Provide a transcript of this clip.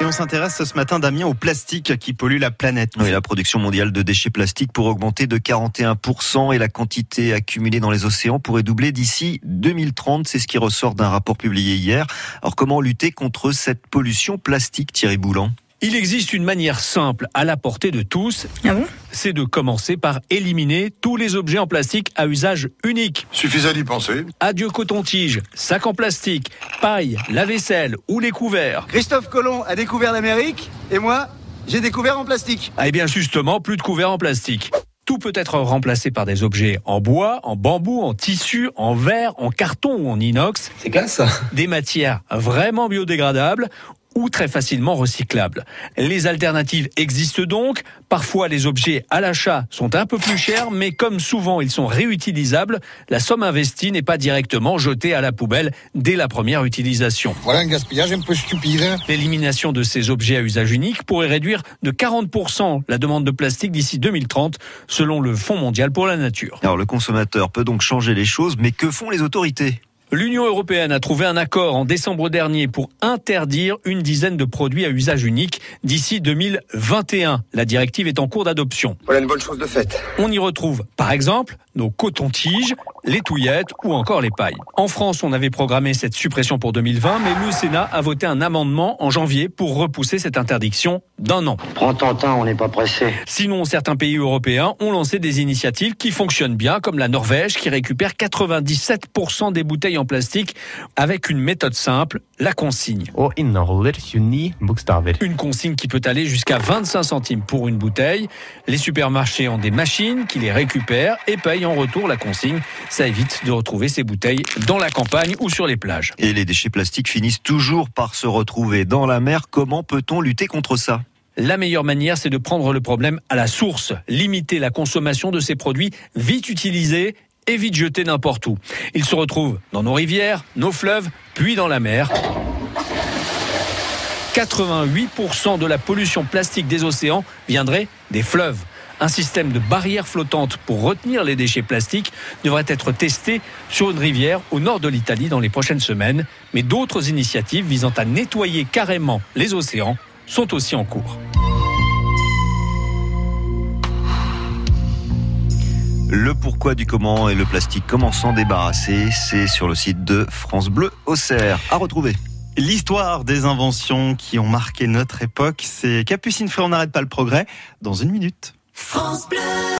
Et on s'intéresse ce matin, Damien, au plastique qui pollue la planète. Oui, la production mondiale de déchets plastiques pourrait augmenter de 41% et la quantité accumulée dans les océans pourrait doubler d'ici 2030. C'est ce qui ressort d'un rapport publié hier. Alors comment lutter contre cette pollution plastique, Thierry Boulan? Il existe une manière simple à la portée de tous. Ah bon? C'est de commencer par éliminer tous les objets en plastique à usage unique. Suffisait d'y penser. Adieu coton-tige, sac en plastique, paille, la vaisselle ou les couverts. Christophe Colomb a découvert l'Amérique et moi, j'ai découvert en plastique. Ah, eh bien justement, plus de couverts en plastique. Tout peut être remplacé par des objets en bois, en bambou, en tissu, en verre, en carton ou en inox. C'est classe ça. Des matières vraiment biodégradables ou très facilement recyclables. Les alternatives existent donc. Parfois, les objets à l'achat sont un peu plus chers, mais comme souvent ils sont réutilisables, la somme investie n'est pas directement jetée à la poubelle dès la première utilisation. Voilà un gaspillage un peu stupide. L'élimination de ces objets à usage unique pourrait réduire de 40% la demande de plastique d'ici 2030, selon le Fonds mondial pour la nature. Alors le consommateur peut donc changer les choses, mais que font les autorités? L'Union européenne a trouvé un accord en décembre dernier pour interdire une dizaine de produits à usage unique d'ici 2021. La directive est en cours d'adoption. Voilà une bonne chose de faite. On y retrouve, par exemple, nos cotons-tiges, les touillettes ou encore les pailles. En France, on avait programmé cette suppression pour 2020, mais le Sénat a voté un amendement en janvier pour repousser cette interdiction d'un an. Prends ton temps, on n'est pas pressé. Sinon, certains pays européens ont lancé des initiatives qui fonctionnent bien, comme la Norvège, qui récupère 97% des bouteilles en plastique avec une méthode simple, la consigne. Une consigne qui peut aller jusqu'à 25 centimes pour une bouteille. Les supermarchés ont des machines qui les récupèrent et payent en retour la consigne. Ça évite de retrouver ces bouteilles dans la campagne ou sur les plages. Et les déchets plastiques finissent toujours par se retrouver dans la mer. Comment peut-on lutter contre ça? La meilleure manière, c'est de prendre le problème à la source, limiter la consommation de ces produits vite utilisés et vite jetés n'importe où. Ils se retrouvent dans nos rivières, nos fleuves, puis dans la mer. 88% de la pollution plastique des océans viendrait des fleuves. Un système de barrières flottantes pour retenir les déchets plastiques devrait être testé sur une rivière au nord de l'Italie dans les prochaines semaines. Mais d'autres initiatives visant à nettoyer carrément les océans sont aussi en cours. Le pourquoi du comment et le plastique, comment s'en débarrasser, c'est sur le site de France Bleu Auxerre. À retrouver. L'histoire des inventions qui ont marqué notre époque, c'est Capucine fait on n'arrête pas le progrès dans une minute. France Bleu